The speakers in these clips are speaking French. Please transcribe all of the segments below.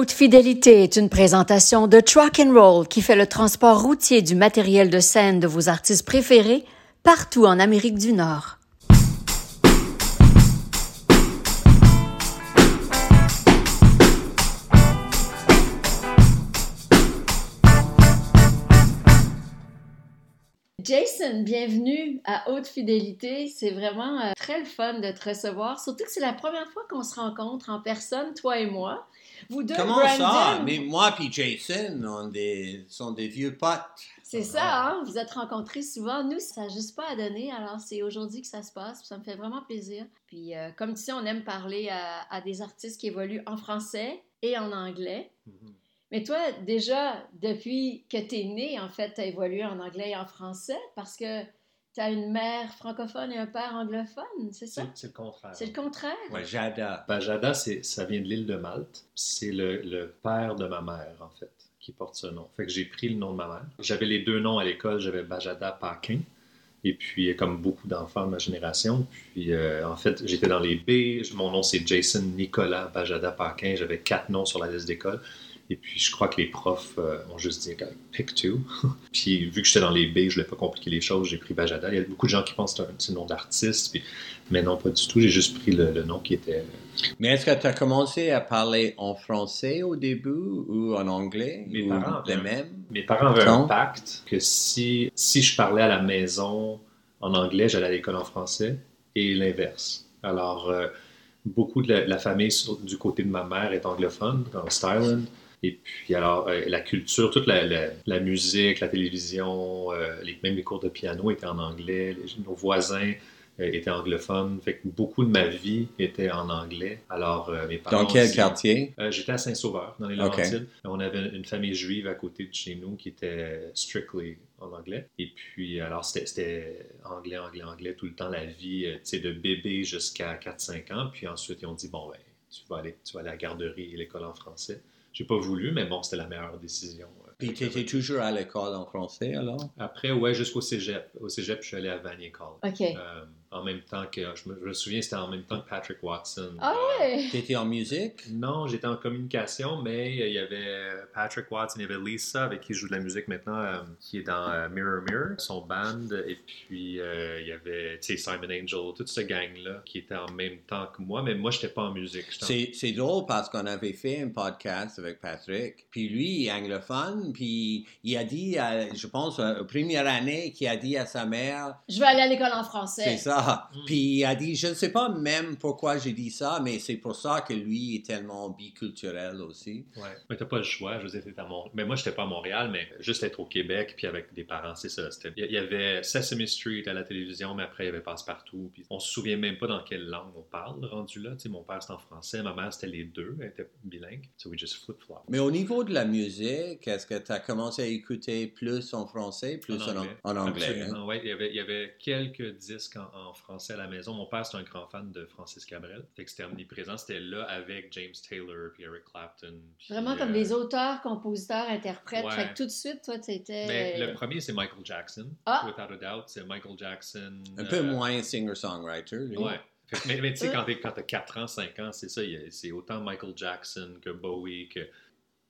Haute Fidélité est une présentation de Truck and Roll qui fait le transport routier du matériel de scène de vos artistes préférés partout en Amérique du Nord. Jason, bienvenue à Haute Fidélité. C'est vraiment euh, très le fun de te recevoir, surtout que c'est la première fois qu'on se rencontre en personne, toi et moi. Vous deux, Comment Brandon, ça? Mais moi et Jason on des, sont des vieux potes. C'est ça, hein? vous êtes rencontrés souvent. Nous, ça n'a juste pas à donner, alors c'est aujourd'hui que ça se passe, puis ça me fait vraiment plaisir. Puis euh, comme tu sais, on aime parler à, à des artistes qui évoluent en français et en anglais. Mais toi, déjà, depuis que tu es né, en fait, tu as évolué en anglais et en français parce que tu as une mère francophone et un père anglophone, c'est ça? C'est c'est le contraire. C'est le contraire? Ouais, Jada. Bajada, c'est- ça vient de l'île de Malte. C'est le, le père de ma mère, en fait, qui porte ce nom. Fait que j'ai pris le nom de ma mère. J'avais les deux noms à l'école. J'avais Bajada Paquin. Et puis, comme beaucoup d'enfants de ma génération, puis euh, en fait, j'étais dans les B. Mon nom, c'est Jason Nicolas Bajada Paquin. J'avais quatre noms sur la liste d'école. Et puis, je crois que les profs euh, ont juste dit, pick two. puis, vu que j'étais dans les B, je voulais pas compliquer les choses, j'ai pris Bajada. Il y a beaucoup de gens qui pensent que c'est un, un nom d'artiste, puis- mais non, pas du tout. J'ai juste pris le, le nom qui était Mais est-ce que tu as commencé à parler en français au début ou en anglais? Mes ou parents, les mêmes? Mes parents avaient un pacte que si, si je parlais à la maison en anglais, j'allais à l'école en français et l'inverse. Alors, euh, beaucoup de la, la famille sur- du côté de ma mère est anglophone, en Styland. Et puis, alors, euh, la culture, toute la, la- la musique, la télévision, euh, les- même les cours de piano étaient en anglais. Les- nos voisins euh, étaient anglophones. Fait que beaucoup de ma vie était en anglais. Alors, mes parents Dans quel aussi- quartier? J'étais à Saint-Sauveur, dans les. Laurentides. On avait une famille juive à côté de chez nous qui était strictly en anglais. Et puis, alors, c'était- anglais, anglais, anglais tout le temps, la vie, tu sais, de bébé jusqu'à 4-5 ans. Puis ensuite, ils ont dit, bon, ben, tu vas aller, tu vas aller à la garderie et l'école en français. J'ai pas voulu, mais bon, c'était la meilleure décision. Puis tu étais toujours à l'école en français alors? Après, ouais, jusqu'au cégep. Au cégep, je suis allé à Vanier College. OK. Euh, en même temps que, je me, je me souviens, c'était en même temps que Patrick Watson. Ah Euh, ouais! Tu étais en musique? Non, j'étais en communication, mais il y avait Patrick Watson, il y avait Lisa, avec qui je joue de la musique maintenant, euh, qui est dans euh, Mirror Mirror, son band, et puis euh, il y avait tu sais, Simon Angel, toute cette gang-là qui était en même temps que moi, mais moi, je n'étais pas en musique. j'étais C'est c'est drôle parce qu'on avait fait un podcast avec Patrick, puis lui, il est anglophone, puis il a dit, à- je pense, première année, qu'il a dit à sa mère, Je vais aller à l'école en français. c'est ça. Mm. Puis il a dit, je ne sais pas même pourquoi j'ai dit ça, mais c'est pour ça que lui est tellement biculturel aussi. Ouais. Mais t'as pas le choix, je veux dire, à Mont- Mais moi, j'étais pas à Montréal, mais juste être au Québec, puis avec des parents, c'est ça. c'était- Il y avait Sesame Street à la télévision, mais après, il y avait Passe-Partout. Puis on se souvient même pas dans quelle langue on parle, rendu là. Tu sais, mon père, c'était en français, ma mère, c'était les deux, elle était bilingue. So we just flip-flop. Mais au niveau de la musique, est-ce que tu as commencé à écouter plus en français, plus en, en anglais? hein? Absolument, ouais. il, y avait, il y avait quelques disques en, en français à la maison. Mon père, c'est un grand fan de Francis Cabrel. Fait que c'était omniprésent. C'était là avec James Taylor, puis Eric Clapton. puis, Vraiment comme euh, des auteurs, compositeurs, interprètes. Ouais. Fait que tout de suite, toi, tu étais. Mais le premier, c'est Michael Jackson. Ah! Without a doubt, c'est Michael Jackson. Un peu euh, moins singer-songwriter, lui. Ouais. Que- mais, mais tu sais, quand t'es- quand t'as 4 ans, 5 ans, c'est ça. il y a- C'est autant Michael Jackson que Bowie, que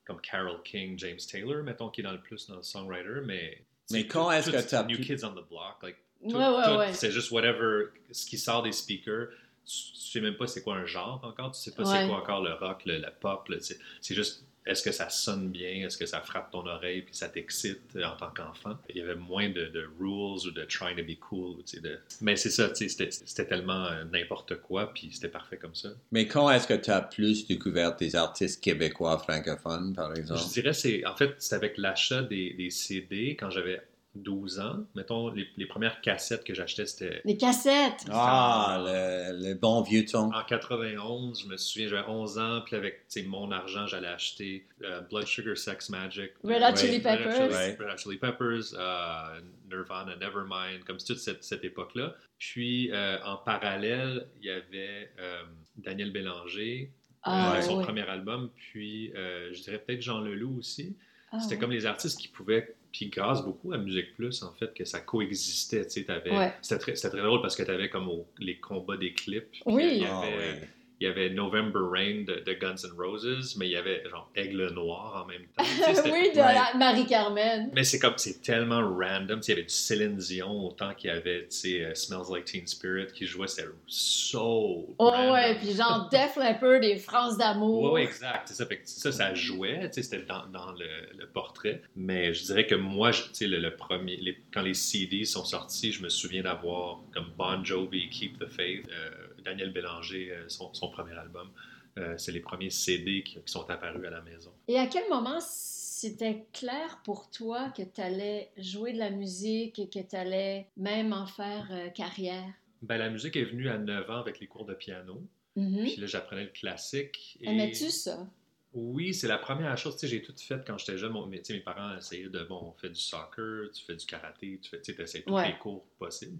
comme Carole King, James Taylor, mettons, qui est dans le plus dans le songwriter. Mais, Mais quand est-ce que t'as New Kids on the Block, like, tout- ouais, tout, ouais. C'est juste whatever, ce qui sort des speakers. Tu tu sais même pas c'est quoi un genre encore, tu sais pas Ouais. c'est quoi encore le rock, le, la pop. le- C'est c'est juste est-ce que ça sonne bien, est-ce que ça frappe ton oreille puis ça t'excite en tant qu'enfant? Il y avait moins de, de rules ou de trying to be cool. tu sais, de... Mais c'est ça, tu sais, c'était c'était tellement euh, n'importe quoi puis c'était parfait comme ça. Mais quand est-ce que tu as plus découvert des artistes québécois francophones, par exemple? Je dirais c'est en fait c'est avec l'achat des, des CD quand j'avais 12 ans. Mettons les, les premières cassettes que j'achetais c'était Les cassettes. Ah, le, le bon vieux ton. En 91, je me souviens, j'avais 11 ans, puis avec mon argent, j'allais acheter euh, Blood Sugar Sex Magic, Red Hot Chili Peppers. Red Hot Chili Peppers, euh, Nirvana, Nevermind, comme toute cette, cette époque-là. Puis euh, en parallèle, il y avait euh, Daniel Bélanger, Ah, euh, son ouais. premier album, puis euh, je dirais peut-être Jean Leloup aussi. Ah, C'était ouais. comme les artistes qui pouvaient, puis grâce beaucoup à Musique Plus, en fait, que ça coexistait. Tu sais, t'avais- Ouais. C'était très, c'était très drôle parce que tu avais comme au- les combats des clips. Oui. Il y Ah, ouais. Il y avait November Rain de, de Guns N' Roses, mais il y avait genre Aigle Noir en même temps. Tu sais, c'était- oui, de Ouais. la Marie-Carmen. mais c'est comme, c'est tellement random. Tu sais, Il y avait du Céline Dion autant qu'il y avait, tu sais, euh, Smells Like Teen Spirit qui jouait, c'était so Oh random. ouais, puis genre Def Leppard et France d'amour. Oui, exact. C'est ça. Fait que ça, ça jouait, tu sais, c'était dans, dans le, le portrait. Mais je dirais que moi, je- tu sais, le, le premier, les- quand les CD sont sortis, je me souviens d'avoir comme Bon Jovi, Keep the Faith, euh, Daniel Bélanger, euh, son, son premier album. Euh, c'est les premiers CD qui, qui sont apparus à la maison. Et à quel moment c'était clair pour toi que tu allais jouer de la musique et que tu allais même en faire euh, carrière? Ben, la musique est venue à 9 ans avec les cours de piano. Mhm. Puis là, j'apprenais le classique. Et... Aimais-tu ça? Oui, c'est la première chose. Tu sais, j'ai tout fait quand j'étais jeune. Mon- sais, mes parents essayaient de, bon, on fait du soccer, tu fais du karaté, tu fais, tu sais, tous les cours possibles.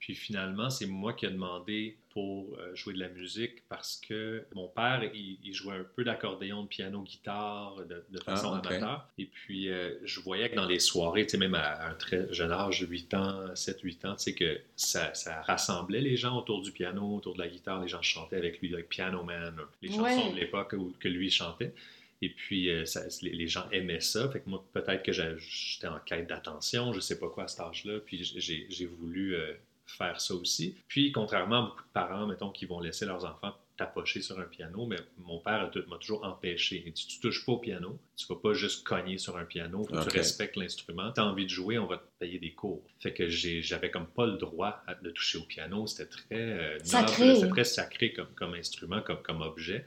Puis finalement, c'est moi qui ai demandé pour euh, jouer de la musique parce que mon père, il, il jouait un peu d'accordéon, de piano, guitare, de, de façon Ah, ok. amateur. Et puis, euh, je voyais que dans les soirées, tu sais, même à un très jeune âge, 8 ans, 7-8 ans, tu sais, que ça, ça rassemblait les gens autour du piano, autour de la guitare. Les gens chantaient avec lui, like Piano Man, les chansons Ouais. de l'époque que lui chantait. Et puis, euh, ça- les, les gens aimaient ça. Fait que moi, peut-être que j'étais en quête d'attention, je sais pas quoi à cet âge-là. Puis, j'ai j'ai voulu euh, faire ça aussi. Puis, contrairement à beaucoup de parents, mettons, qui vont laisser leurs enfants tapocher sur un piano, mais mon père m'a toujours empêché. Il dit, tu touches pas au piano, tu vas pas juste cogner sur un piano, tu respectes l'instrument. Tu as envie de jouer, on va te payer des cours. Fait que j'ai- j'avais comme pas le droit de toucher au piano. C'était très euh, noble, Sacré. c'était très sacré comme, comme instrument, comme, comme objet.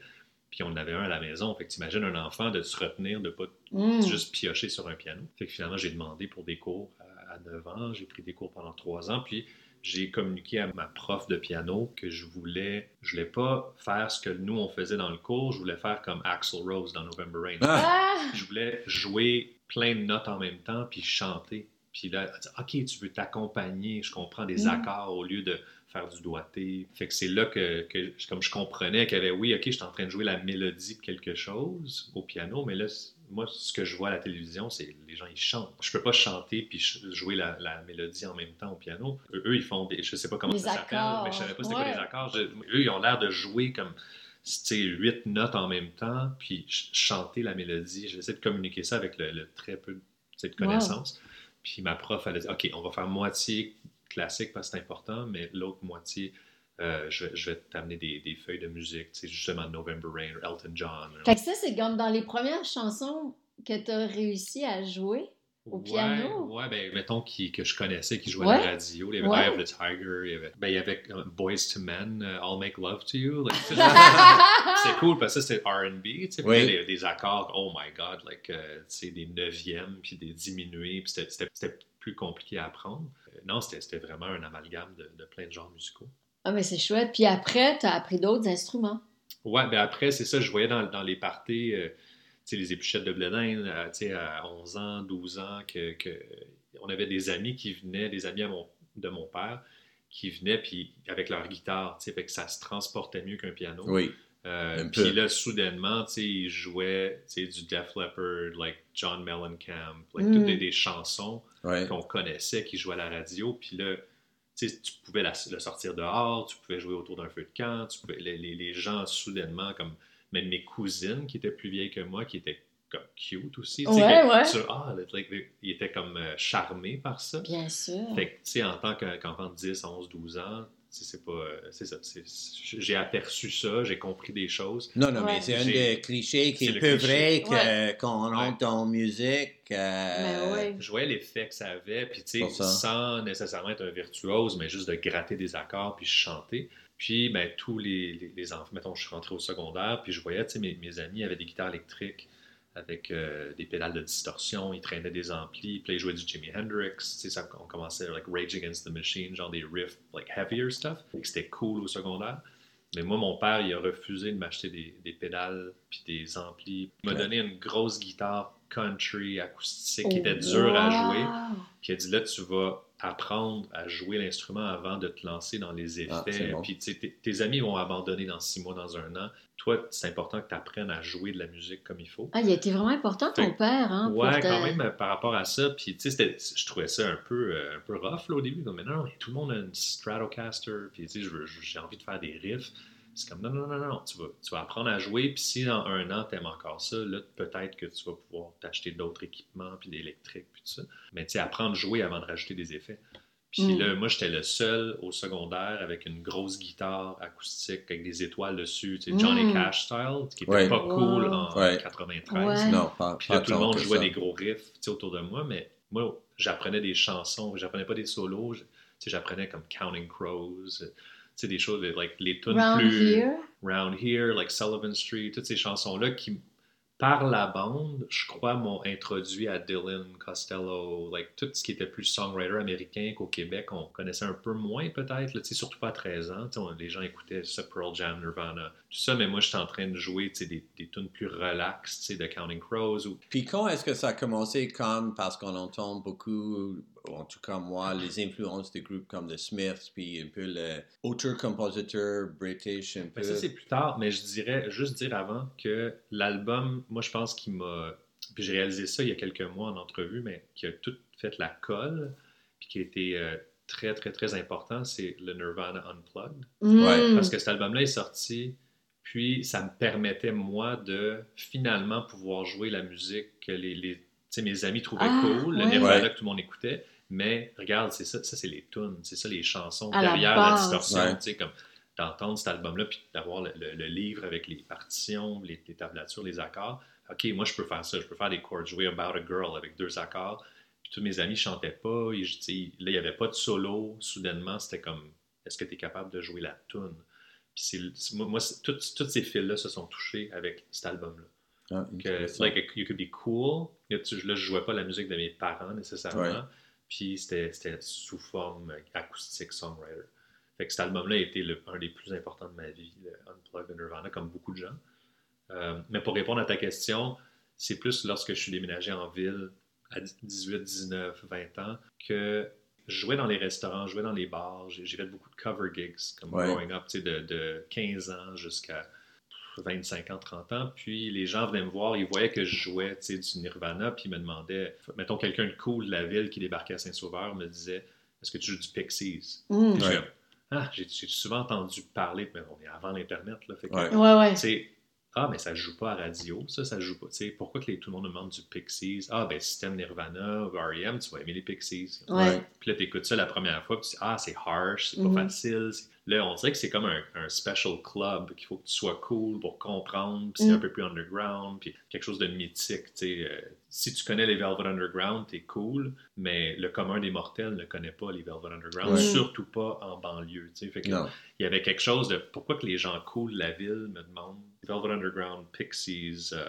Puis on en avait un à la maison. Fait que t'imagines un enfant de se retenir, de pas Mm. juste piocher sur un piano. Fait que finalement, j'ai demandé pour des cours à, à 9 ans. J'ai pris des cours pendant 3 ans. Puis j'ai communiqué à ma prof de piano que je voulais, je voulais pas faire ce que nous on faisait dans le cours. Je voulais faire comme Axl Rose dans November Rain. Ah! Ah! Je voulais jouer plein de notes en même temps puis chanter. Puis là, elle dit, OK, tu veux t'accompagner, je comprends des Mm. accords au lieu de faire du doigté. Fait que c'est là que, que comme je comprenais qu'il y avait, oui, OK, je suis en train de jouer la mélodie de quelque chose au piano, mais là, moi, ce que je vois à la télévision, c'est les gens, ils chantent. Je peux pas chanter puis jouer la, la mélodie en même temps au piano. Eux, eux, ils font des, je sais pas comment Les ça s'appelle, mais je savais pas c'était quoi les accords. Je- eux, ils ont l'air de jouer comme tu sais, huit notes en même temps, puis ch- chanter la mélodie. J'essaie de communiquer ça avec le, le très peu de, Wow. connaissances. Puis ma prof, elle a dit OK, on va faire moitié classique parce que c'est important, mais l'autre moitié, euh, je, vais- je vais t'amener des, des feuilles de musique, tu sais, justement November Rain, Elton John. Fait que ça, c'est comme dans les premières chansons que tu as réussi à jouer. Au Ouais, piano? Ouais, ben, mettons qui, que je connaissais, qui jouait Ouais. à la radio. Il y avait Ouais. Eye of the Tiger, il y avait, ben, il y avait euh, Boys to Men, euh, I'll Make Love to You. Like, c'est- c'est cool parce que ça, c'était RB. Tu sais, Oui. des, des accords, oh my god, like, euh, tu sais, des neuvièmes, puis des diminués, puis c'était- plus compliqué à apprendre. Euh, non, c'était c'était vraiment un amalgame de, de plein de genres musicaux. Ah, mais c'est chouette. Puis après, tu as appris d'autres instruments. Ouais, ben après, c'est ça, je voyais dans, dans les parties, euh, tu sais, les épluchettes de blé d'Inde, euh, tu sais, à 11 ans, 12 ans, que, que- on avait des amis qui venaient, des amis à mon- de mon père, qui venaient, puis avec leur guitare, tu sais, fait que ça se transportait mieux qu'un piano. Oui. Euh, puis là, soudainement, tu sais, ils jouaient, tu sais, du Def Leppard, like John Mellencamp, like Mm. toutes des, des chansons Ouais. qu'on connaissait, qui jouaient à la radio, puis là, tu pouvais la- le sortir dehors, tu pouvais jouer autour d'un feu de camp, tu pouvais, les, les- les gens, soudainement, comme même mes cousines qui étaient plus vieilles que moi, qui étaient comme cute aussi, Ouais, que ouais. tu- ah, like, ils étaient comme euh, charmés par ça. Bien sûr. Fait que, tu sais, en tant que- qu'enfant de 10, 11, 12 ans, c'est pas. euh, C'est ça. c'est- J'ai aperçu ça, j'ai compris des choses. Non, non, Ouais. mais c'est un des clichés qui est peu cliché. vrai Ouais. qu'on Ouais. rentre en musique. euh, ouais. Je voyais l'effet que ça avait, puis tu sais, sans nécessairement être un virtuose, mais juste de gratter des accords puis chanter. Puis, ben, tous les, les, les enfants, mettons, je suis rentré au secondaire, puis je voyais, tu sais, mes, mes amis avaient des guitares électriques avec euh, des pédales de distorsion, ils traînaient des amplis, puis là, ils jouaient du Jimi Hendrix, ça, on commençait like Rage Against the Machine, genre des riffs, like heavier stuff, c'était cool au secondaire. Mais moi, mon père, il a refusé de m'acheter des, des pédales puis des amplis. Il m'a donné une grosse guitare country acoustique qui était dure à jouer. Puis il a dit là, tu vas apprendre à jouer l'instrument avant de te lancer dans les Ah, effets. bon. Puis tu sais, tes, tes amis vont abandonner dans six mois, dans un an. Toi, c'est important que tu apprennes à jouer de la musique comme il faut. Ah, il a été vraiment important, ton Fait- père, hein? Ouais, quand même, par rapport à ça. Puis, tu sais, c'était- je trouvais ça un peu, euh, un peu rough là, au début. Comme, mais non, mais tout le monde a une Stratocaster. Puis, tu sais, j'ai envie de faire des riffs. C'est comme non, non, non, non, tu vas, tu vas apprendre à jouer, puis si dans un an, tu aimes encore ça, là, peut-être que tu vas pouvoir t'acheter d'autres équipements, puis d'électrique, puis tout ça. Mais tu sais, apprendre à jouer avant de rajouter des effets. Puis Mm. là, moi, j'étais le seul au secondaire avec une grosse guitare acoustique avec des étoiles dessus, tu sais, Johnny Mm. Cash style, qui était Ouais. pas cool en Ouais. 93. Ouais. Non, pas, Puis pas là, tout le monde jouait ça. des gros riffs tu sais, autour de moi, mais moi, j'apprenais des chansons, j'apprenais pas des solos, je- tu sais, j'apprenais comme Counting Crows, euh, sais, des choses, like, les tunes Round plus... Here? Round Here, like Sullivan Street, toutes ces chansons-là qui, par la bande, je crois, m'ont introduit à Dylan, Costello, like tout ce qui était plus songwriter américain qu'au Québec, on connaissait un peu moins peut-être, là, tu sais, surtout pas à 13 ans. tu sais, on- les gens écoutaient ça, Pearl Jam, Nirvana, tout ça, mais moi j'étais en train de jouer des, des tunes plus relaxes, de Counting Crows ou Puis quand est-ce que ça a commencé comme, parce qu'on entend beaucoup, ou en tout cas moi, les influences de groupes comme The Smiths, puis un peu le auteur-compositeur british, un peu. Mais ça, c'est plus tard, mais je dirais, juste dire avant que l'album, moi, je pense qu'il m'a. Puis j'ai réalisé ça il y a quelques mois en entrevue, mais qui a tout fait la colle, puis qui a été euh, très, très, très important, c'est le Nirvana Unplugged. Ouais, Mm. Parce que cet album-là est sorti, puis ça me permettait, moi, de finalement pouvoir jouer la musique que les, les- tu sais, mes amis trouvaient Ah, cool, le ouais. Nirvana Ouais. que tout le monde écoutait. Mais regarde, c'est ça, ça c'est les tunes, c'est ça les chansons À derrière la, distorsion, Ouais. tu sais, comme d'entendre cet album-là, puis d'avoir le, le- le livre avec les partitions, les, les tablatures, les accords. Ok, moi je peux faire ça, je peux faire des chords, jouer About a Girl avec deux accords. Puis tous mes amis chantaient pas, et, je- là il n'y avait pas de solo. Soudainement, c'était comme, est-ce que tu es capable de jouer la tune? Puis moi, moi, toutes ces fils-là se sont touchés avec cet album-là. Ah, Que, you could be cool. Là, tu- là, je jouais pas la musique de mes parents nécessairement. Ouais. Puis c'était c'était sous forme acoustique songwriter. Fait que cet album-là a été le- un des plus importants de ma vie, le Unplugged de Nirvana, comme beaucoup de gens. Euh, mais pour répondre à ta question, c'est plus lorsque je suis déménagé en ville à 18, 19, 20 ans que je jouais dans les restaurants, je jouais dans les bars, j'ai fait beaucoup de cover gigs, comme Ouais. growing up, tu sais, de, de 15 ans jusqu'à 25 ans, 30 ans. Puis les gens venaient me voir, ils voyaient que je jouais tu sais, du Nirvana, puis ils me demandaient, mettons quelqu'un de cool de la ville qui débarquait à Saint-Sauveur me disait Est-ce que tu joues du Pixies Mm. Ouais. Ah, j'ai j'ai souvent entendu parler, mais on est avant l'Internet, là. Fait que, Ouais. Ouais, ouais. Ah, mais ça ne joue pas à radio, ça, ça joue pas. Tu sais, pourquoi que les- tout le monde me demande du Pixies? Ah, ben, si t'aimes Nirvana ou R.E.M., tu vas aimer les Pixies. Ouais. Puis là, t'écoutes ça la première fois, puis tu dis, ah, c'est harsh, c'est pas facile. C'est- Là, on dirait que c'est comme un, un special club, qu'il faut que tu sois cool pour comprendre, puis c'est un peu plus underground, puis quelque chose de mythique, tu sais. euh, si tu connais les Velvet Underground, t'es cool, mais le commun des mortels ne connaît pas les Velvet Underground, Ouais. surtout pas en banlieue, tu sais. Fait que Non. il y avait quelque chose de pourquoi que les gens cool de la ville me demandent Velvet Underground, Pixies, euh,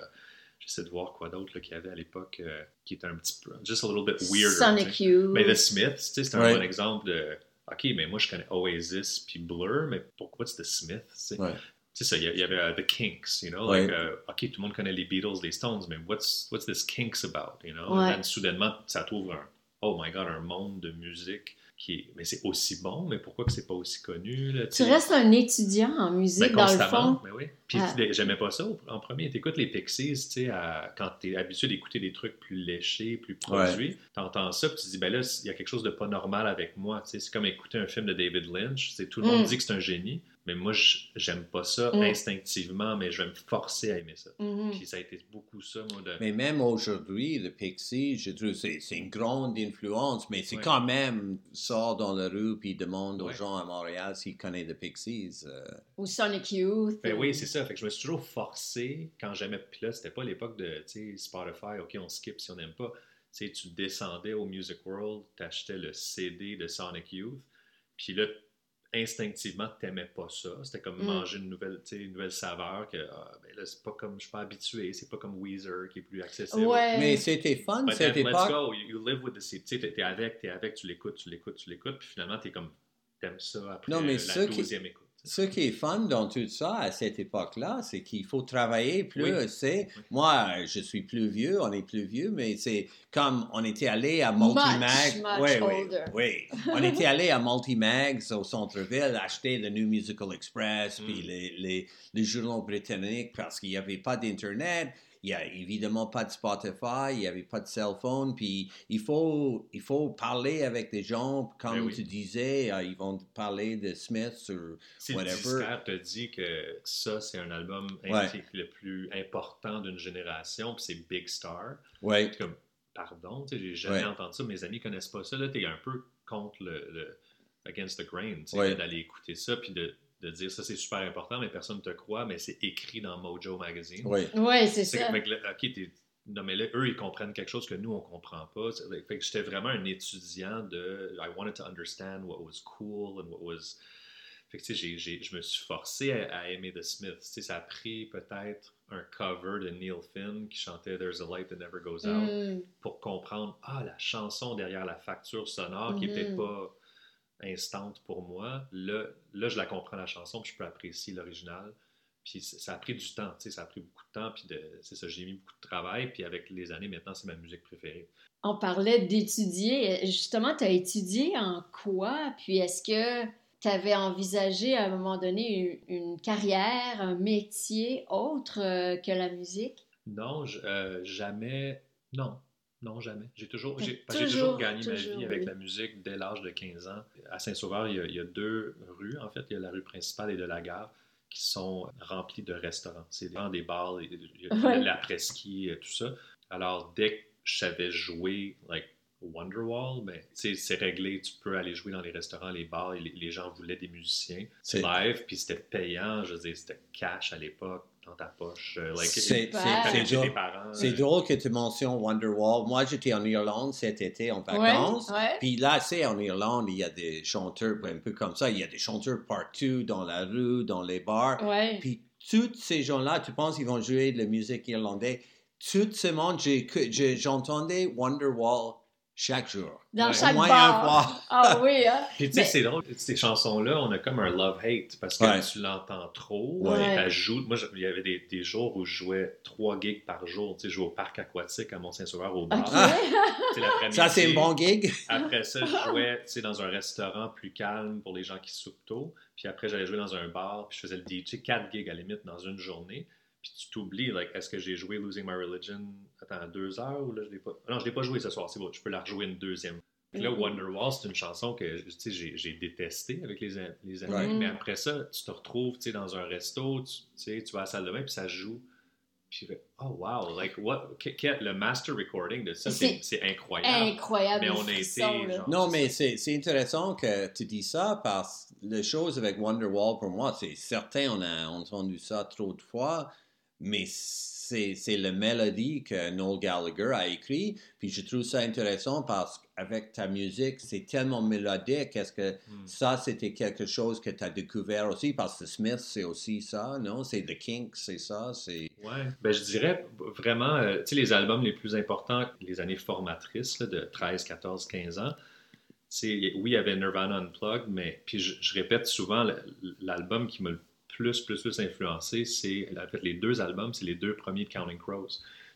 j'essaie de voir quoi d'autre là, qu'il y avait à l'époque euh, qui était un petit peu just a little bit weird. Sonic Youth. Mais The Smiths, tu sais, c'est un Ouais. bon exemple de OK, mais moi je connais Oasis puis Blur, mais pourquoi c'est The Smiths? tu sais? Ouais. C'est ça, il y, avait euh, The Kinks, you know, Ouais. like, euh, OK, tout le monde connaît les Beatles, les Stones, mais what's, what's this Kinks about, you know? And then, soudainement, ça trouve un, oh my God, un monde de musique qui est, mais c'est aussi bon, mais pourquoi que c'est pas aussi connu, là, Tu restes un étudiant en musique, Ben, dans le fond. mais oui. Puis Ah. j'aimais pas ça en premier. T'écoutes les Pixies, tu sais, quand t'es habitué d'écouter des trucs plus léchés, plus produits. T'entends ça, puis tu te dis, ben là, il y a quelque chose de pas normal avec moi. Tu sais, c'est comme écouter un film de David Lynch. Tu sais, tout le monde Mm. dit que c'est un génie, mais moi, je- j'aime pas ça Mm. instinctivement, mais je vais me forcer à aimer ça. Mhm. Puis ça a été beaucoup ça, moi, de... Mais même aujourd'hui, le Pixie, je trouve que c'est c'est une grande influence, mais c'est Ouais. quand même sort dans la rue puis demande aux Ouais. gens à Montréal s'ils connaissent The Pixies. euh, Ou Sonic Youth. Ben ou- oui, c'est ça. Fait que je me suis toujours forcé quand j'aimais. Puis là, c'était pas l'époque de tu sais, Spotify, OK, on skip si on n'aime pas. Tu sais, tu descendais au Music World, t'achetais le CD de Sonic Youth, puis là, instinctivement, t'aimais pas ça. C'était comme Mm. manger une nouvelle, tu sais, une nouvelle saveur que, ah, ben là, c'est pas comme, je suis pas habitué, c'est pas comme Weezer qui est plus accessible. Ouais. Mais c'était fun But cette then, let's époque. go, you, you live with the seed. Tu sais, t'es avec, t'es avec, tu l'écoutes, tu l'écoutes, tu l'écoutes, puis finalement, t'es comme, t'aimes ça après Non, mais la qui- douzième écoute. Ce qui est fun dans tout ça à cette époque-là, c'est qu'il faut travailler plus. Oui. C'est Oui. moi, je suis plus vieux, on est plus vieux, mais c'est comme on était allé à Much, Multimag. much oui, oui, older. oui. On était allé à Multimags au centre-ville acheter le New Musical Express Mm. puis les, les, les journaux britanniques parce qu'il n'y avait pas d'internet. Il n'y a évidemment pas de Spotify, il n'y avait pas de cell phone, puis il faut, il faut parler avec des gens, comme Ben oui. tu disais, euh, ils vont parler de Smith ou Si le whatever. te dit que ça, c'est un album Ouais. le plus important d'une génération, puis c'est Big Star, Ouais, comme, pardon, tu sais, j'ai jamais Ouais. entendu ça, mes amis connaissent pas ça, là, t'es un peu contre le, le- against the grain, tu sais, Ouais. d'aller écouter ça, puis de, de dire ça, c'est super important, mais personne ne te croit, mais c'est écrit dans Mojo Magazine. ouais. Ouais, c'est ça. que là, OK, t'es- non, mais là, eux, ils comprennent quelque chose que nous, on comprend pas. Fait que j'étais vraiment un étudiant de. I wanted to understand what was cool and what was. Fait que, tu sais, j'ai- j'ai- je me suis forcé à, à aimer The Smiths. Tu sais, ça a pris peut-être un cover de Neil Finn qui chantait There's a Light That Never Goes Out Mm. pour comprendre, ah, la chanson derrière la facture sonore qui est peut-être Mhm. pas instante pour moi. Là, là, je la comprends, la chanson, puis je peux apprécier l'original. Puis ça a pris du temps, tu sais, ça a pris beaucoup de temps, puis c'est ça, j'ai mis beaucoup de travail, puis avec les années, maintenant, c'est ma musique préférée. On parlait d'étudier. Justement, tu as étudié en quoi? Puis est-ce que tu avais envisagé à un moment donné une, une carrière, un métier autre euh, que la musique? Non, je- euh, jamais, non, non, jamais. J'ai toujours, j'ai toujours, toujours gagné ma vie avec la musique dès l'âge de 15 ans. À Saint-Sauveur, il, y a- il y a deux rues, en fait, il y a la rue principale et de la gare qui sont remplies de restaurants. C'est vraiment des bars, il y a Ouais. l'après-ski, euh, tout ça. Alors, dès que je savais jouer, like, Wonderwall, ben, tu sais, c'est réglé, tu peux aller jouer dans les restaurants, les bars, et les, les gens voulaient des musiciens C'est- live, puis c'était payant, je veux dire, c'était cash à l'époque, dans ta poche. euh, like, C'est- drôle. parents. C'est euh, drôle que tu mentionnes Wonderwall. Moi, j'étais en Irlande cet été en vacances. Puis là, c'est en Irlande, il y a des chanteurs un peu comme ça. Il y a des chanteurs partout, dans la rue, dans les bars. Puis tous ces gens-là, tu penses qu'ils vont jouer de la musique irlandaise. Tout ce monde, j'ai- que- j'ai- j'entendais Wonderwall chaque jour. Dans Ouais. chaque Au moins bar. Ah oui, hein? Puis tu sais, Mais- c'est drôle, ces chansons-là, on a comme un love-hate parce que Ouais. tu l'entends trop, Ouais. et Moi, il y avait des, des jours où je jouais trois gigs par jour. Tu sais, je jouais au parc aquatique à Mont-Saint-Sauveur au bar. Ah. Tu sais, l'après-midi. Ça, c'est un bon gig? Après ça, je jouais tu sais, dans un restaurant plus calme pour les gens qui soupent tôt. Puis après, j'allais jouer dans un bar, puis je faisais le DJ, quatre gigs à la limite dans une journée. Puis tu t'oublies, like, est-ce que j'ai joué Losing My Religion attends, deux heures ou là, je l'ai pas. Non, je l'ai pas joué ce soir, c'est bon, je peux la rejouer une deuxième. Puis là, Mhm. Wonderwall, c'est une chanson que tu sais, j'ai, j'ai détestée avec les, les amis. Ouais. Mais après ça, tu te retrouves tu sais, dans un resto, tu, tu sais, tu vas à la salle de bain, puis ça joue. Puis tu fais, oh wow, like, what, le master recording de ça, c'est, C'est c'est incroyable. Incroyable. Mais on a été, frisson, là. genre, Non, mais c'est c'est intéressant que tu dis ça parce que les choses avec Wonderwall, pour moi, c'est certain, on a entendu ça trop de fois, mais c'est la mélodie que Noel Gallagher a écrit. Puis je trouve ça intéressant parce qu'avec ta musique, c'est tellement mélodique. Est-ce que Hmm. ça, c'était quelque chose que tu as découvert aussi? Parce que Smith, c'est aussi ça, non? C'est The Kinks, c'est ça? Ouais, ben je dirais vraiment, euh, tu sais, les albums les plus importants, les années formatrices là, de 13, 14, 15 ans, c'est, oui, il y avait Nirvana Unplugged, mais puis je, je répète souvent, le- l'album qui m'a le plus, plus, plus influencé, c'est, en fait, les deux albums, c'est les deux premiers de Counting Crows.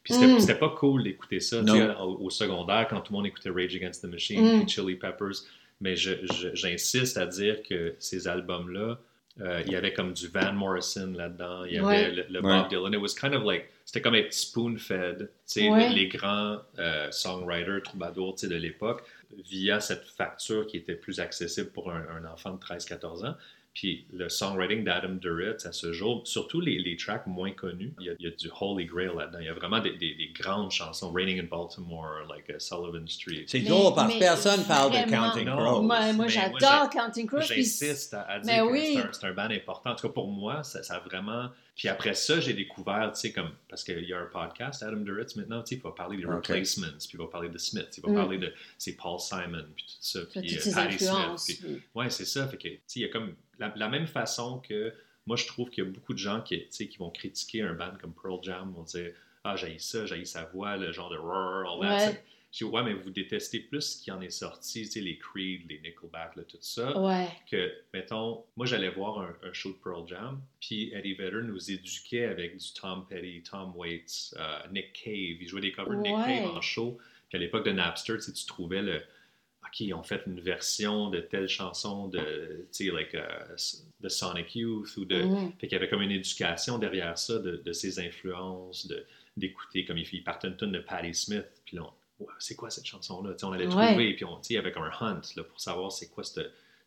Puis c'était, Mm. pas cool d'écouter ça, tu Non. sais, au, au secondaire, quand tout le monde écoutait Rage Against the Machine, Mm. puis Chili Peppers, mais j'insiste à dire que ces albums-là, euh, il y avait comme du Van Morrison là-dedans, il y avait Ouais. le, le Ouais. Bob Dylan. It was kind of like, c'était comme être spoon-fed, tu sais, Ouais. les grands euh, songwriters, troubadours, tu sais, de l'époque, via cette facture qui était plus accessible pour un, un enfant de 13-14 ans. Puis le songwriting d'Adam Duritz à ce jour, surtout les, les tracks moins connus, il y, a, il y a du Holy Grail là-dedans. Il y a vraiment des, des- des grandes chansons, Raining in Baltimore, like uh, Sullivan Street. C'est drôle parce que personne parle de. Counting. Crows. Moi, moi Mais moi, j'adore Counting Crows. J'insiste à, à dire Mais que oui. c'est un, c'est un band important. En tout cas, pour moi, ça, ça a vraiment. Puis après ça, j'ai découvert, tu sais, comme. Parce qu'il y a un podcast, Adam Duritz, maintenant, tu sais, il va parler des replacements, puis il va parler de Smith, il va Mm. parler de. C'est Paul Simon, puis tout ça. Puis euh, influences. Smith. puis- Ouais, c'est ça. Fait que, tu sais, il y a comme. La, la même façon que. Moi, je trouve qu'il y a beaucoup de gens qui, tu sais, qui vont critiquer un band comme Pearl Jam, vont dire Ah, j'ai ça, j'ai sa voix, le genre de roar, all that. Ouais. Je dis, ouais, mais vous détestez plus ce qui en est sorti, tu sais, les Creed, les Nickelback, là, tout ça Ouais. que, mettons, moi j'allais voir un, un show de Pearl Jam, puis Eddie Vedder nous éduquait avec du Tom Petty, Tom Waits, euh, Nick Cave. Il jouait des covers de Nick. Cave en show. Puis à l'époque de Napster, tu sais, tu trouvais le. OK, ils ont fait une version de telle chanson de, tu sais, like, euh, de Sonic Youth ou de. Mhm. Fait qu'il y avait comme une éducation derrière ça de, de ses influences, de, d'écouter, comme il, il partait une tonne de Patti Smith, puis là, c'est quoi cette chanson-là? On allait Ouais. trouver, puis on, comme un hunt là, pour savoir c'est quoi cette.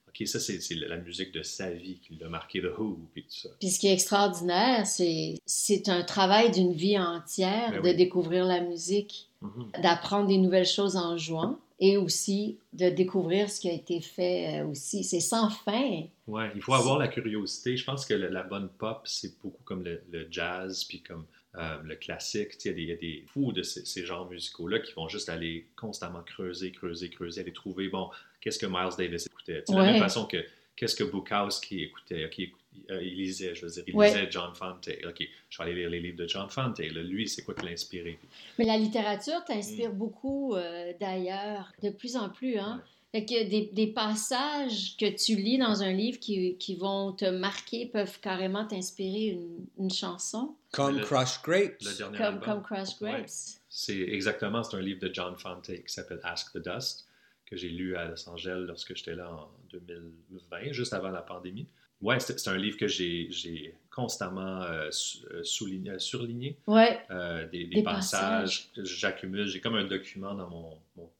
Ok, ça, c'est c'est la musique de sa vie qui l'a marqué The Who, puis tout ça. Puis ce qui est extraordinaire, c'est c'est un travail d'une vie entière Ben de oui. découvrir la musique, Mhm. d'apprendre des nouvelles choses en jouant et aussi de découvrir ce qui a été fait euh, aussi. C'est sans fin. Ouais, il faut avoir la curiosité. Je pense que la bonne pop, c'est beaucoup comme le, le jazz, puis comme euh, le classique. Il y, a des- il y a des fous de ces, ces genres musicaux-là qui vont juste aller constamment creuser, creuser, creuser, aller trouver, bon, qu'est-ce que Miles Davis écoutait? De la même façon que qu'est-ce que Bukowski écoutait? Euh, il lisait, je veux dire, il Ouais. lisait John Fante. Ok, je vais aller lire les livres de John Fante. Là, lui, c'est quoi qui l'a inspiré? Mais la littérature t'inspire beaucoup euh, d'ailleurs, de plus en plus. Hein? Fait que des, des passages que tu lis dans un livre qui, qui vont te marquer peuvent carrément t'inspirer une, une chanson, Comme Le- Crushed Grapes. Le dernier comme, album. comme Ouais. Grapes. C'est exactement, c'est un livre de John Fante qui s'appelle Ask the Dust, que j'ai lu à Los Angeles lorsque j'étais là en 2020, juste avant la pandémie. Ouais, c'est c'est un livre que j'ai j'ai constamment euh, euh, souligné- euh, surligné, Ouais, euh, des, des Des passages que j'accumule. J'ai comme un document dans mon, mon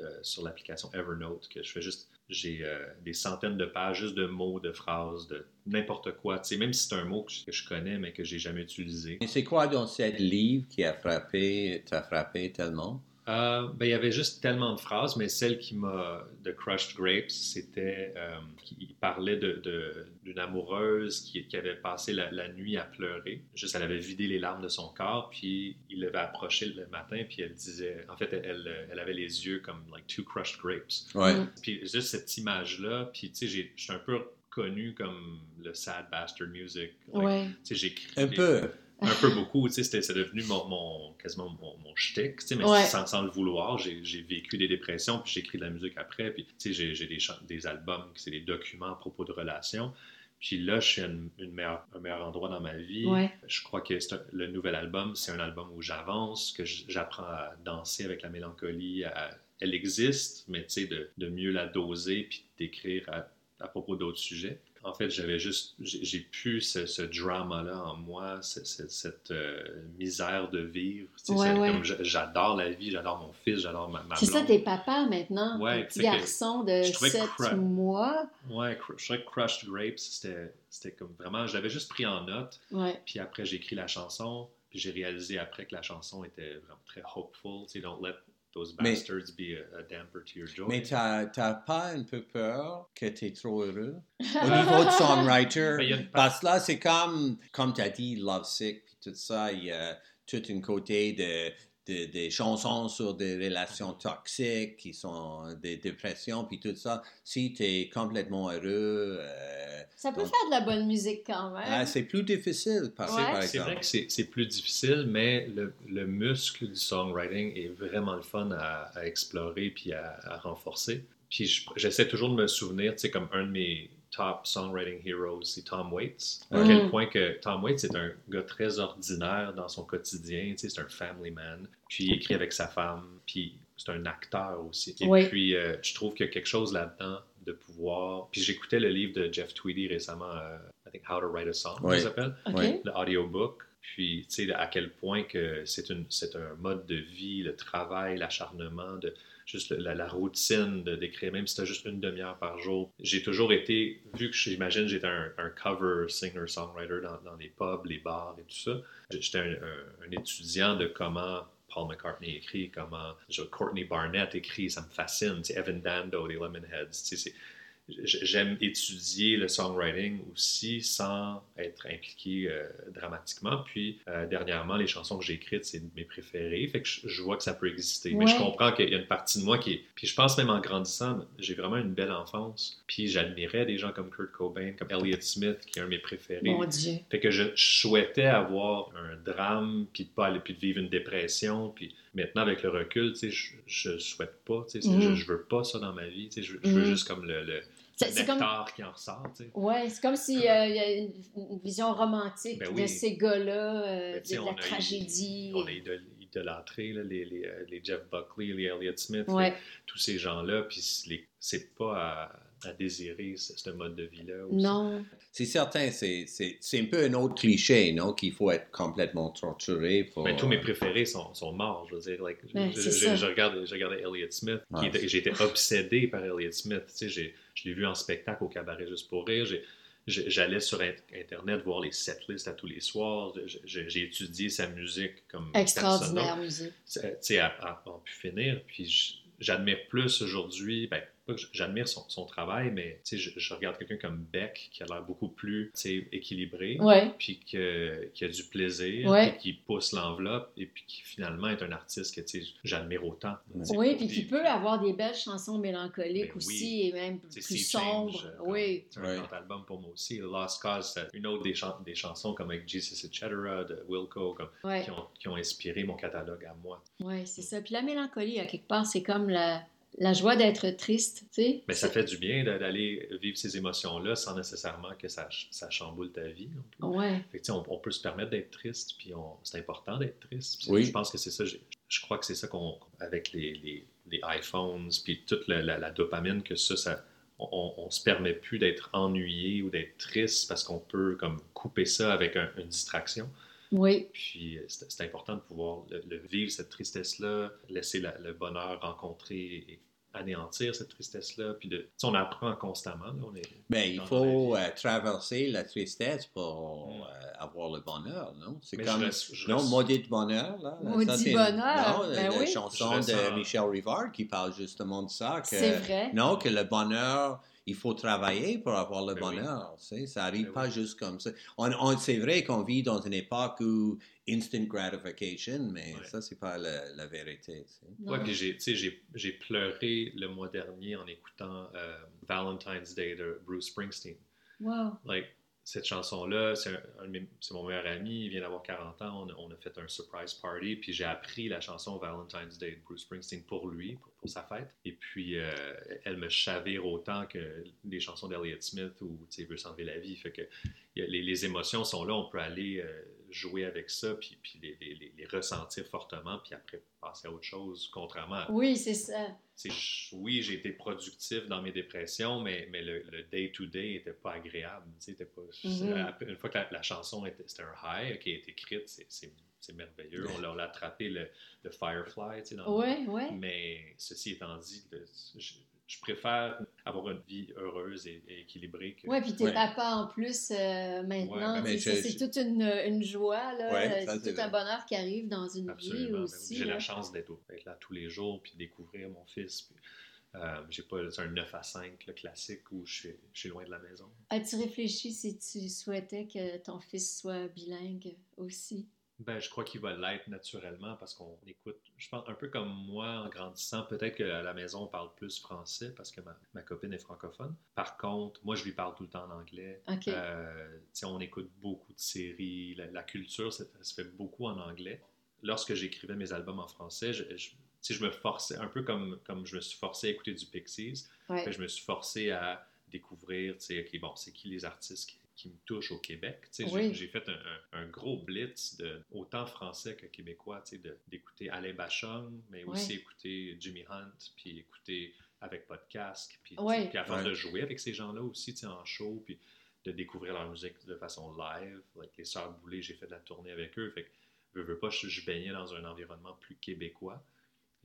euh, sur l'application Evernote que je fais juste. J'ai euh, des centaines de pages juste de mots, de phrases, de n'importe quoi. Tu sais, même si c'est un mot que je, que je connais mais que j'ai jamais utilisé. Et c'est quoi dans cette livre qui a frappé, t'a frappé tellement? Euh, ben, il y avait juste tellement de phrases, mais celle qui m'a de Crushed Grapes, c'était euh, qu'il parlait de, de- d'une amoureuse qui, qui avait passé la, la nuit à pleurer. Juste, elle avait vidé les larmes de son corps, puis il l'avait approché le matin, puis elle disait, en fait, elle, elle, avait les yeux comme like two crushed grapes. Ouais. Mm. Puis juste cette image-là, puis tu sais, j'ai- je suis un peu connu comme le sad bastard music. Like, ouais. Tu sais, j'écris Un peu. Un peu beaucoup, tu sais, c'était- c'est devenu mon, mon- quasiment mon, mon shtick, tu sais, mais Ouais. sans, sans le vouloir, j'ai vécu des dépressions, puis j'écris de la musique après, puis tu sais, j'ai des, des albums, c'est des documents à propos de relations, puis là, je suis à une, une meilleure- un meilleur endroit dans ma vie. Ouais. Je crois que un- le nouvel album, c'est un album où j'avance, que j'apprends à danser avec la mélancolie, à- elle existe, mais tu sais, de, de mieux la doser, puis d'écrire à, à propos d'autres sujets. En fait, j'avais juste, j'ai pu ce, ce drama-là en moi, ce- ce- cette euh, misère de vivre. Tu sais, Ouais, c'est ouais. J'adore la vie, j'adore mon fils, j'adore ma, ma C'est ça, t'es papa maintenant, Ouais, petit garçon de je trouvais que 7 cra- mois. Ouais, je trouvais que Crushed Grapes, c'était c'était comme vraiment, je l'avais juste pris en note, Ouais. puis après j'ai écrit la chanson, puis j'ai réalisé après que la chanson était vraiment très hopeful, tu sais, don't let those Mais- bastards be a, a damper to your joy. Mais t'as t'as pas un peu peur que t'es trop heureux? Au niveau de songwriter? Mais Parce que là, c'est comme, comme tu as dit, Love Sick, puis tout ça, il y a tout un côté de, de- des chansons sur des relations toxiques qui sont des dépressions, puis tout ça. Si tu es complètement heureux, euh, Ça peut Donc- faire de la bonne musique quand même. ah, c'est plus difficile, par, Ouais. par C'est vrai exemple. que c'est c'est plus difficile, mais le, le muscle du songwriting est vraiment le fun à, à explorer puis à, à renforcer. Puis je- j'essaie toujours de me souvenir, tu sais, comme un de mes top songwriting heroes, c'est Tom Waits. À Mm. quel point que Tom Waits est un gars très ordinaire dans son quotidien, tu sais, c'est un family man. Puis il écrit avec sa femme, puis c'est un acteur aussi. Et Oui. puis euh, je trouve qu'il y a quelque chose là-dedans de pouvoir. Puis j'écoutais le livre de Jeff Tweedy récemment, euh, I think How to Write a Song, Oui. ça s'appelle OK? Ouais. le audiobook. Puis, tu sais, à quel point que c'est une- c'est un mode de vie, le travail, l'acharnement, de juste la, la routine de d'écrire, même si c'était juste une demi-heure par jour. J'ai toujours été, vu que j'imagine j'étais un, un cover singer-songwriter dans, dans les pubs, les bars et tout ça, j'étais un, un- un étudiant de comment Paul McCartney écrit, comment je- Courtney Barnett écrit, ça me fascine. Evan Dando des Lemonheads, j'aime étudier le songwriting aussi sans être impliqué euh, dramatiquement. Puis euh, dernièrement, les chansons que j'ai écrites, c'est mes préférées. Fait que je, vois que ça peut exister. Mais je comprends qu'il y a une partie de moi qui est. Puis je pense même en grandissant, j'ai vraiment une belle enfance. Puis j'admirais des gens comme Kurt Cobain, comme Elliott Smith, qui est un de mes préférés. Mon Dieu. Fait que je je souhaitais avoir un drame, puis de pas aller, puis de vivre une dépression, puis maintenant avec le recul, tu sais, je, je souhaite pas, tu sais, Mhm. je, je veux pas ça dans ma vie, tu sais, je, je veux Mhm. juste comme le, le, C'est- comme- qui en ressort, tu sais. Ouais, c'est comme s'il y a une, vision romantique Ben de ces gars-là, euh, Ben, de la tragédie. On a idol- idolâtré là, les, les, euh, les Jeff Buckley, les Elliott Smith, Ouais. les- tous ces gens-là, puis c'est pas à, à désirer ce, ce mode de vie-là. aussi. Non. C'est certain, c'est c'est- c'est un peu un autre cliché, non? Qu'il faut être complètement torturé pour... Ben, tous mes préférés sont, sont morts, je veux dire. Like, Ben, je, je regarde, je regardais Elliott Smith, qui Ouais. était- j'étais obsédé par Elliott Smith. Tu sais, j'ai- je l'ai vu en spectacle au Cabaret Juste pour rire. J'allais sur in- Internet voir les setlists à tous les soirs. J'ai étudié sa musique comme Extraordinaire personne musique. d'autre. Tu sais, à, à, pu finir. Puis j'admire plus aujourd'hui, ben, j'admire son, son travail, mais tu sais, je, je regarde quelqu'un comme Beck qui a l'air beaucoup plus tu sais, équilibré Ouais. puis que- qui a du plaisir, Ouais. puis qui pousse l'enveloppe, et puis qui finalement est un artiste que tu sais, j'admire autant. Oui, puis qui puis- peut avoir des belles chansons mélancoliques Ben aussi oui. et même plus sombres. Change, euh, Oui. C'est un Ouais. grand album pour moi aussi. Lost Cause, c'est une autre des, chan- des chansons comme avec Jesus Etc., de Wilco, comme, Ouais. qui, ont, qui ont inspiré mon catalogue à moi. Ouais, c'est ça. Puis la mélancolie, à quelque part, c'est comme la, la joie d'être triste, tu sais. Mais ça fait du bien d'a- d'aller vivre ces émotions-là sans nécessairement que ça, ch- ça chamboule ta vie. Ouais. Fait que, on, on peut se permettre d'être triste, puis on- c'est important d'être triste. Oui. Je pense que c'est ça. Je crois que c'est ça qu'on, avec les, les, les iPhones, puis toute la, la- la dopamine, que ça, ça on, on se permet plus d'être ennuyé ou d'être triste parce qu'on peut comme couper ça avec un- une distraction. Oui. Puis euh, c'est, important de pouvoir le, le vivre, cette tristesse-là, laisser la- le bonheur rencontrer et anéantir cette tristesse-là. Puis de, on apprend constamment. là, on est, Ben, il faut la euh, traverser la tristesse pour Mm. euh, avoir le bonheur, non? C'est Mais comme... je reste- je non, reste- Maudit bonheur, là. Maudit Ça, c'est une- bonheur, Non, ben la oui. chanson de Michel Rivard qui parle justement de ça. que- C'est vrai. Non, que le bonheur, il faut travailler pour avoir le Ben oui. bonheur. tu sais, Ça arrive Ben pas oui. juste comme ça. On, on- c'est vrai qu'on vit dans une époque où instant gratification, mais Ouais. ça, c'est pas la, la vérité. tu sais. Non. Ouais, puis j'ai, pleuré le mois dernier en écoutant euh, Valentine's Day de Bruce Springsteen. Wow. Like, cette chanson-là, c'est, mon meilleur ami, il vient d'avoir 40 ans, on a, fait un surprise party, puis j'ai appris la chanson Valentine's Day de Bruce Springsteen pour lui, pour, sa fête. Et puis, euh, elle me chavire autant que les chansons d'Elliott Smith ou, tu veut s'enlever la vie. Fait que les émotions sont là, on peut aller euh, jouer avec ça, puis, puis les, les- les- ressentir fortement, puis après passer à autre chose, contrairement à Oui, c'est ça. oui, j'ai été productif dans mes dépressions, mais, mais le, day-to-day n'était pas agréable. était pas, Mhm. une fois que la, la chanson était, un high qui est écrite, c'est, merveilleux. On l'a, on l'a attrapé le, le Firefly. tu sais, dans le- Ouais, ouais. Mais ceci étant dit, le- je, je préfère avoir une vie heureuse et, et équilibrée que. Ouais, puis t'es Ouais. papa en plus euh, maintenant. Ouais, je- c'est toute une, une joie, là. Ouais, ça, c'est tout un bonheur qui arrive dans une Absolument. vie Ben oui. aussi. J'ai la chance d'être, là tous les jours puis découvrir mon fils. Puis, euh, j'ai pas c'est un 9 à 5 le classique où je suis, je suis loin de la maison. As-tu réfléchi si tu souhaitais que ton fils soit bilingue aussi? Ben, je crois qu'il va l'être naturellement parce qu'on écoute, je pense, un peu comme moi en grandissant, peut-être qu'à la maison on parle plus français parce que ma, ma copine est francophone. Par contre, moi je lui parle tout le temps en anglais. OK. Euh, on écoute beaucoup de séries, la, la culture ça, ça se fait beaucoup en anglais. Lorsque j'écrivais mes albums en français, je, je, me forçais, un peu comme, comme je me suis forcé à écouter du Pixies, Ouais. je me suis forcé à découvrir, tu sais, OK, bon, c'est qui les artistes qui, qui me touchent au Québec. Tu sais, j'ai- Oui. J'ai fait un, un- un gros blitz de autant français que québécois, tu sais, de- d'écouter Alain Bachung, mais aussi écouter Jimmy Hunt, puis écouter avec casque, puis, Ouais. puis à force Ouais. de jouer avec ces gens-là aussi, tu sais, en show, puis de découvrir leur musique de façon live. Like les Sœurs Boulay, j'ai fait de la tournée avec eux, fait que veux, veux pas, je, je baignais dans un environnement plus québécois.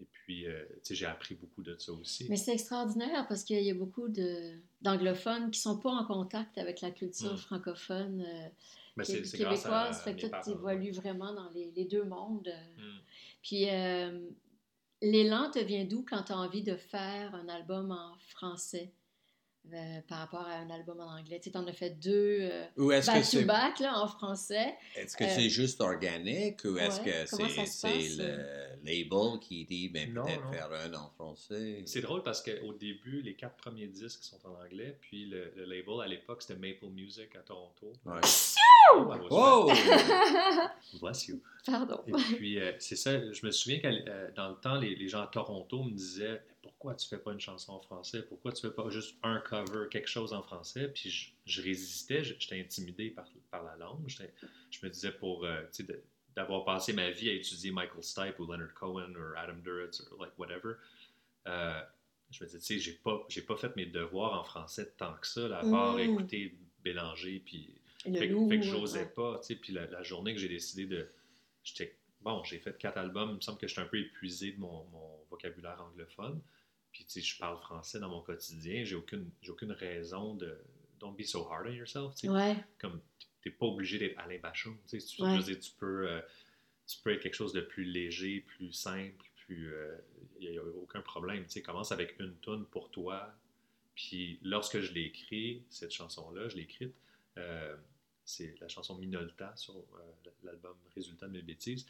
Et puis, euh, tu sais, j'ai appris beaucoup de ça aussi. Mais c'est extraordinaire parce qu'il y a beaucoup de- d'anglophones qui sont pas en contact avec la culture Mm. francophone euh, Mais qué- grâce à québécoise. Fait que toi, tu évolues vraiment dans les, les deux mondes. euh. Mm. Puis, euh, l'élan te vient d'où quand tu as envie de faire un album en français? Euh, par rapport à un album en anglais? Tu en as fait deux euh, Ou est-ce que back en français. est-ce que Euh, c'est juste organique ou est-ce ouais, que comment c'est ça se c'est passe, le label qui dit ben, Non, peut-être faire un en français? C'est drôle parce qu'au début, les quatre premiers disques sont en anglais, puis le, le label à l'époque c'était Maple Music à Toronto. Ouais. Oh, Oh! Bless you. Pardon. Et puis, euh, c'est ça, je me souviens que dans le temps, les, les gens à Toronto me disaient Pourquoi tu fais pas une chanson en français? Pourquoi tu fais pas juste un cover, quelque chose en français Puis je, je résistais, j'étais intimidé par, par la langue. Je me disais pour, euh, tu sais, de- d'avoir passé ma vie à étudier Michael Stipe ou Leonard Cohen ou Adam Duritz ou like whatever, euh, je me disais, tu sais, j'ai pas, j'ai pas fait mes devoirs en français tant que ça, là, à part Mm. écouter Bélanger, puis fait, loup, fait que j'osais ouais. pas, tu sais, puis la, la journée que j'ai décidé de... J'étais, bon, j'ai fait quatre albums, il me semble que j'étais un peu épuisé de mon, mon vocabulaire anglophone, puis tu sais, je parle français dans mon quotidien, j'ai aucune, j'ai aucune raison de... Don't be so hard on yourself, tu sais, Ouais, comme t'es pas obligé d'être Alain Bachung, tu sais, tu, Ouais. dire, tu peux, euh, tu peux être quelque chose de plus léger, plus simple, plus, il n'y a, aucun problème, tu sais, commence avec une tune pour toi, puis lorsque je l'ai écrit, cette chanson-là, je l'ai écrite, euh, c'est la chanson Minolta sur euh, l'album Résultat de mes bêtises,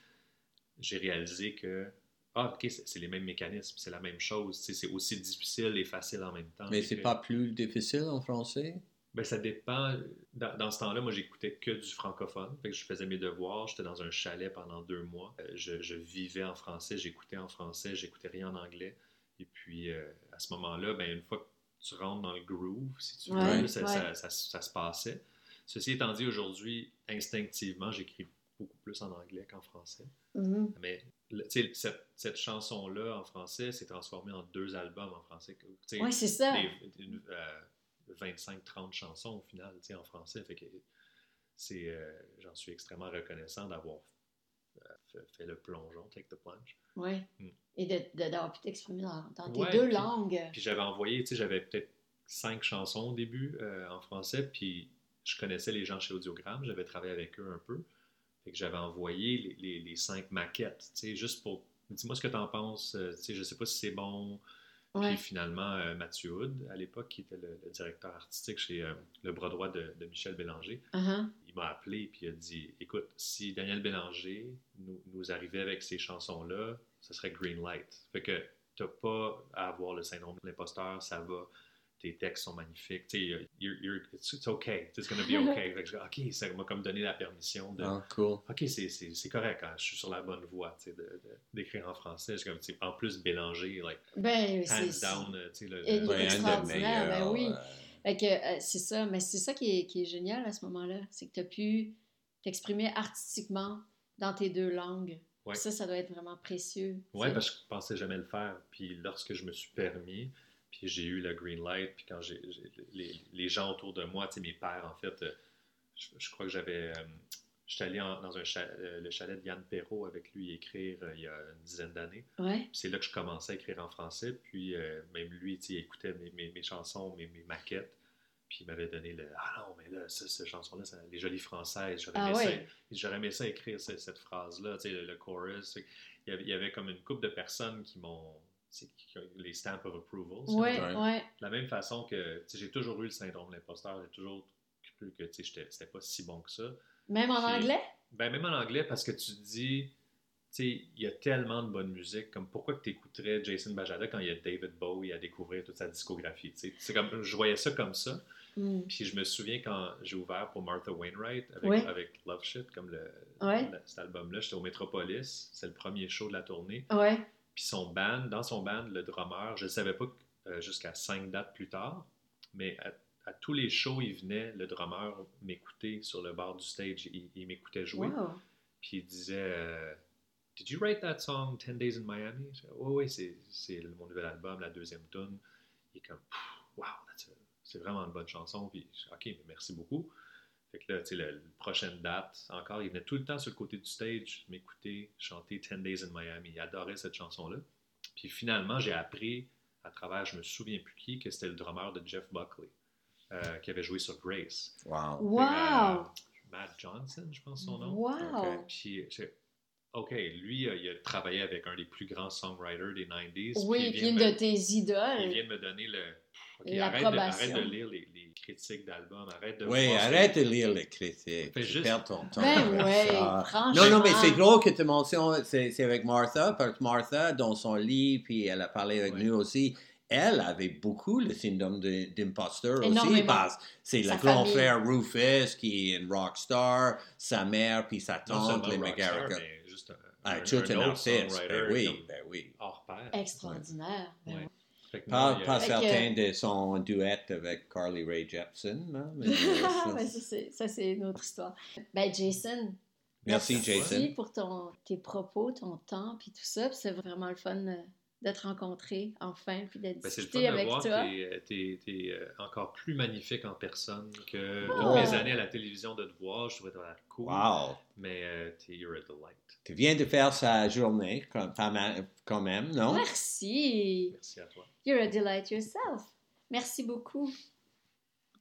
j'ai réalisé que ah, ok, c'est les mêmes mécanismes, c'est la même chose, tu sais, c'est aussi difficile et facile en même temps. Mais c'est que- pas plus difficile en français? Ben, ça dépend. Dans, dans ce temps-là, moi, j'écoutais que du francophone. Fait que je faisais mes devoirs. J'étais dans un chalet pendant deux mois. Euh, Je, je vivais en français, j'écoutais en français, j'écoutais rien en anglais. Et puis, euh, à ce moment-là, ben, une fois que tu rentres dans le groove, si tu veux, Ouais, ça, ouais. ça- ça- ça se passait. Ceci étant dit, aujourd'hui, instinctivement, j'écris beaucoup plus en anglais qu'en français. Mhm. Mais cette, cette chanson-là en français s'est transformée en deux albums en français. Ouais, c'est ça. une- euh, 25-30 chansons au final, tu sais, en français. Fait que c'est, euh, j'en suis extrêmement reconnaissant d'avoir euh, fait, fait le plongeon, take the plunge. Ouais. Mm. Et de- de- d'avoir pu t'exprimer dans, dans tes deux puis- langues. Puis j'avais envoyé, tu sais, j'avais peut-être cinq chansons au début euh, en français, puis je connaissais les gens chez Audiogramme, j'avais travaillé avec eux un peu. Fait que j'avais envoyé les, les- les cinq maquettes, tu sais, juste pour. Dis-moi ce que t'en penses, tu sais, je sais pas si c'est bon. Ouais. Puis finalement, euh, Mathieu Hood, à l'époque, qui était le, le directeur artistique chez euh, le bras droit de, de Michel Bélanger, Uh-huh. il m'a appelé il a dit Écoute, si Daniel Bélanger nous, nous arrivait avec ces chansons-là, ce serait green light. Fait que t'as pas à avoir le syndrome de l'imposteur, ça va. Tes textes sont magnifiques. Tu sais, you're- you're- it's, it's okay. It's gonna be okay. Fait que OK, ça m'a comme donné la permission de. Ah, cool. OK, c'est- c'est c'est correct, hein, je suis sur la bonne voie tu sais, de- de- d'écrire en français. Comme, tu sais, en plus, Bélanger, like, Ben, hands down, euh, tu sais, le, le- des extraordinaire, ben meilleurs, oui. euh, Fait que euh, c'est ça, mais c'est ça qui est, qui est génial à ce moment-là. C'est que tu as pu t'exprimer artistiquement dans tes deux langues. Ouais. Ça, ça doit être vraiment précieux. sais. parce que je pensais jamais le faire. Puis lorsque je me suis permis, puis j'ai eu le green light, puis quand j'ai les, les gens autour de moi, tu sais, mes pères, en fait, euh, je, je crois que j'avais. euh, J'étais allé en- dans un euh, le chalet de Yann Perrault avec lui écrire euh, il y a une dizaine d'années. Ouais. C'est là que je commençais à écrire en français. Puis euh, même lui, il écoutait mes, mes- mes chansons, mes, mes maquettes. Puis il m'avait donné le Ah non, mais là, ça, cette chanson-là, les jolies françaises. J'aurais Ah aimé, ça- ouais. j'aurais aimé ça écrire ce- cette phrase-là, tu sais, le, le chorus. Il y, avait, il y avait comme une couple de personnes qui m'ont. Les stamps of approval. Ouais, veut. Ouais. De la même façon que j'ai toujours eu le syndrome de l'imposteur. J'ai toujours cru que tu sais, j'étais- c'était pas si bon que ça. Même en Puis- anglais? Ben, même en anglais, parce que tu te dis, tu sais, il y a tellement de bonne musique, comme pourquoi que tu écouterais Jason Bajada quand il y a David Bowie à découvrir toute sa discographie. C'est comme, je voyais ça comme ça, Hmm. puis je me souviens quand j'ai ouvert pour Martha Wainwright avec, Ouais. avec Love Shit, comme le, Ouais. le- cet album-là, j'étais au Metropolis, c'est le premier show de la tournée, Ouais. Puis son band, dans son band, le drummer, je ne savais pas euh, jusqu'à cinq dates plus tard, mais à, à tous les shows, il venait, le drummer m'écouter sur le bord du stage, il, il m'écoutait jouer. Wow. Puis il disait euh, Did you write that song 10 Days in Miami? Je dis, Oui, oui, c'est, mon nouvel album, la deuxième tune. Il est comme Wow, that's a- c'est vraiment une bonne chanson. Puis Ok, mais merci beaucoup. Fait que là, tu sais, la, prochaine date, encore, il venait tout le temps sur le côté du stage m'écouter chanter 10 Days in Miami. Il adorait cette chanson-là. Puis finalement, j'ai appris à travers, je me souviens plus qui, que c'était le drummer de Jeff Buckley, euh, qui avait joué sur Grace. Wow. Wow! euh, Matt Johnson, je pense son nom. Wow! Ok. Puis, OK, lui, euh, il a travaillé avec un des plus grands songwriters des 90s. Oui, puis puis il une vient de me- tes Il idoles. vient de me donner le. OK, arrête de, arrête L'approbation. de lire les, les critiques d'albums, arrête de. Oui, arrête que- de lire les critiques. Fais juste- perds ton temps. Ben ouais. Non, non, mais c'est drôle que tu mentionnes, c'est avec Martha, parce que Martha, dans son livre, puis elle a parlé avec nous aussi, elle avait beaucoup le syndrome d'imposteur aussi, parce que c'est le grand famille. frère Rufus qui est une rockstar, sa mère, puis sa tante, les mais juste un, Ah, un- tout un un autre artiste, songwriter ben oui, ben oui. hors pair. Extraordinaire. Ben Ouais. Pas, pas certain de son duet avec Carly Rae Jepsen, hein, mais, euh, ça- Ouais, ça, c'est- ça, c'est une autre histoire. Ben, Jason, Merci, merci Jason. pour ton, tes propos, ton temps, puis tout ça. Puis c'est vraiment le fun euh, de te rencontrer enfin, puis de Ben, c'est le fun discuter de avec voir toi. que t'es, t'es, euh, encore plus magnifique en personne que Oh! toutes mes années à la télévision de te voir. Je trouvais ça cool. Wow! Mais euh, t'es, you're a delight. Tu viens de faire sa journée quand, quand même, non? Merci. Merci à toi. You're a delight yourself. Merci beaucoup.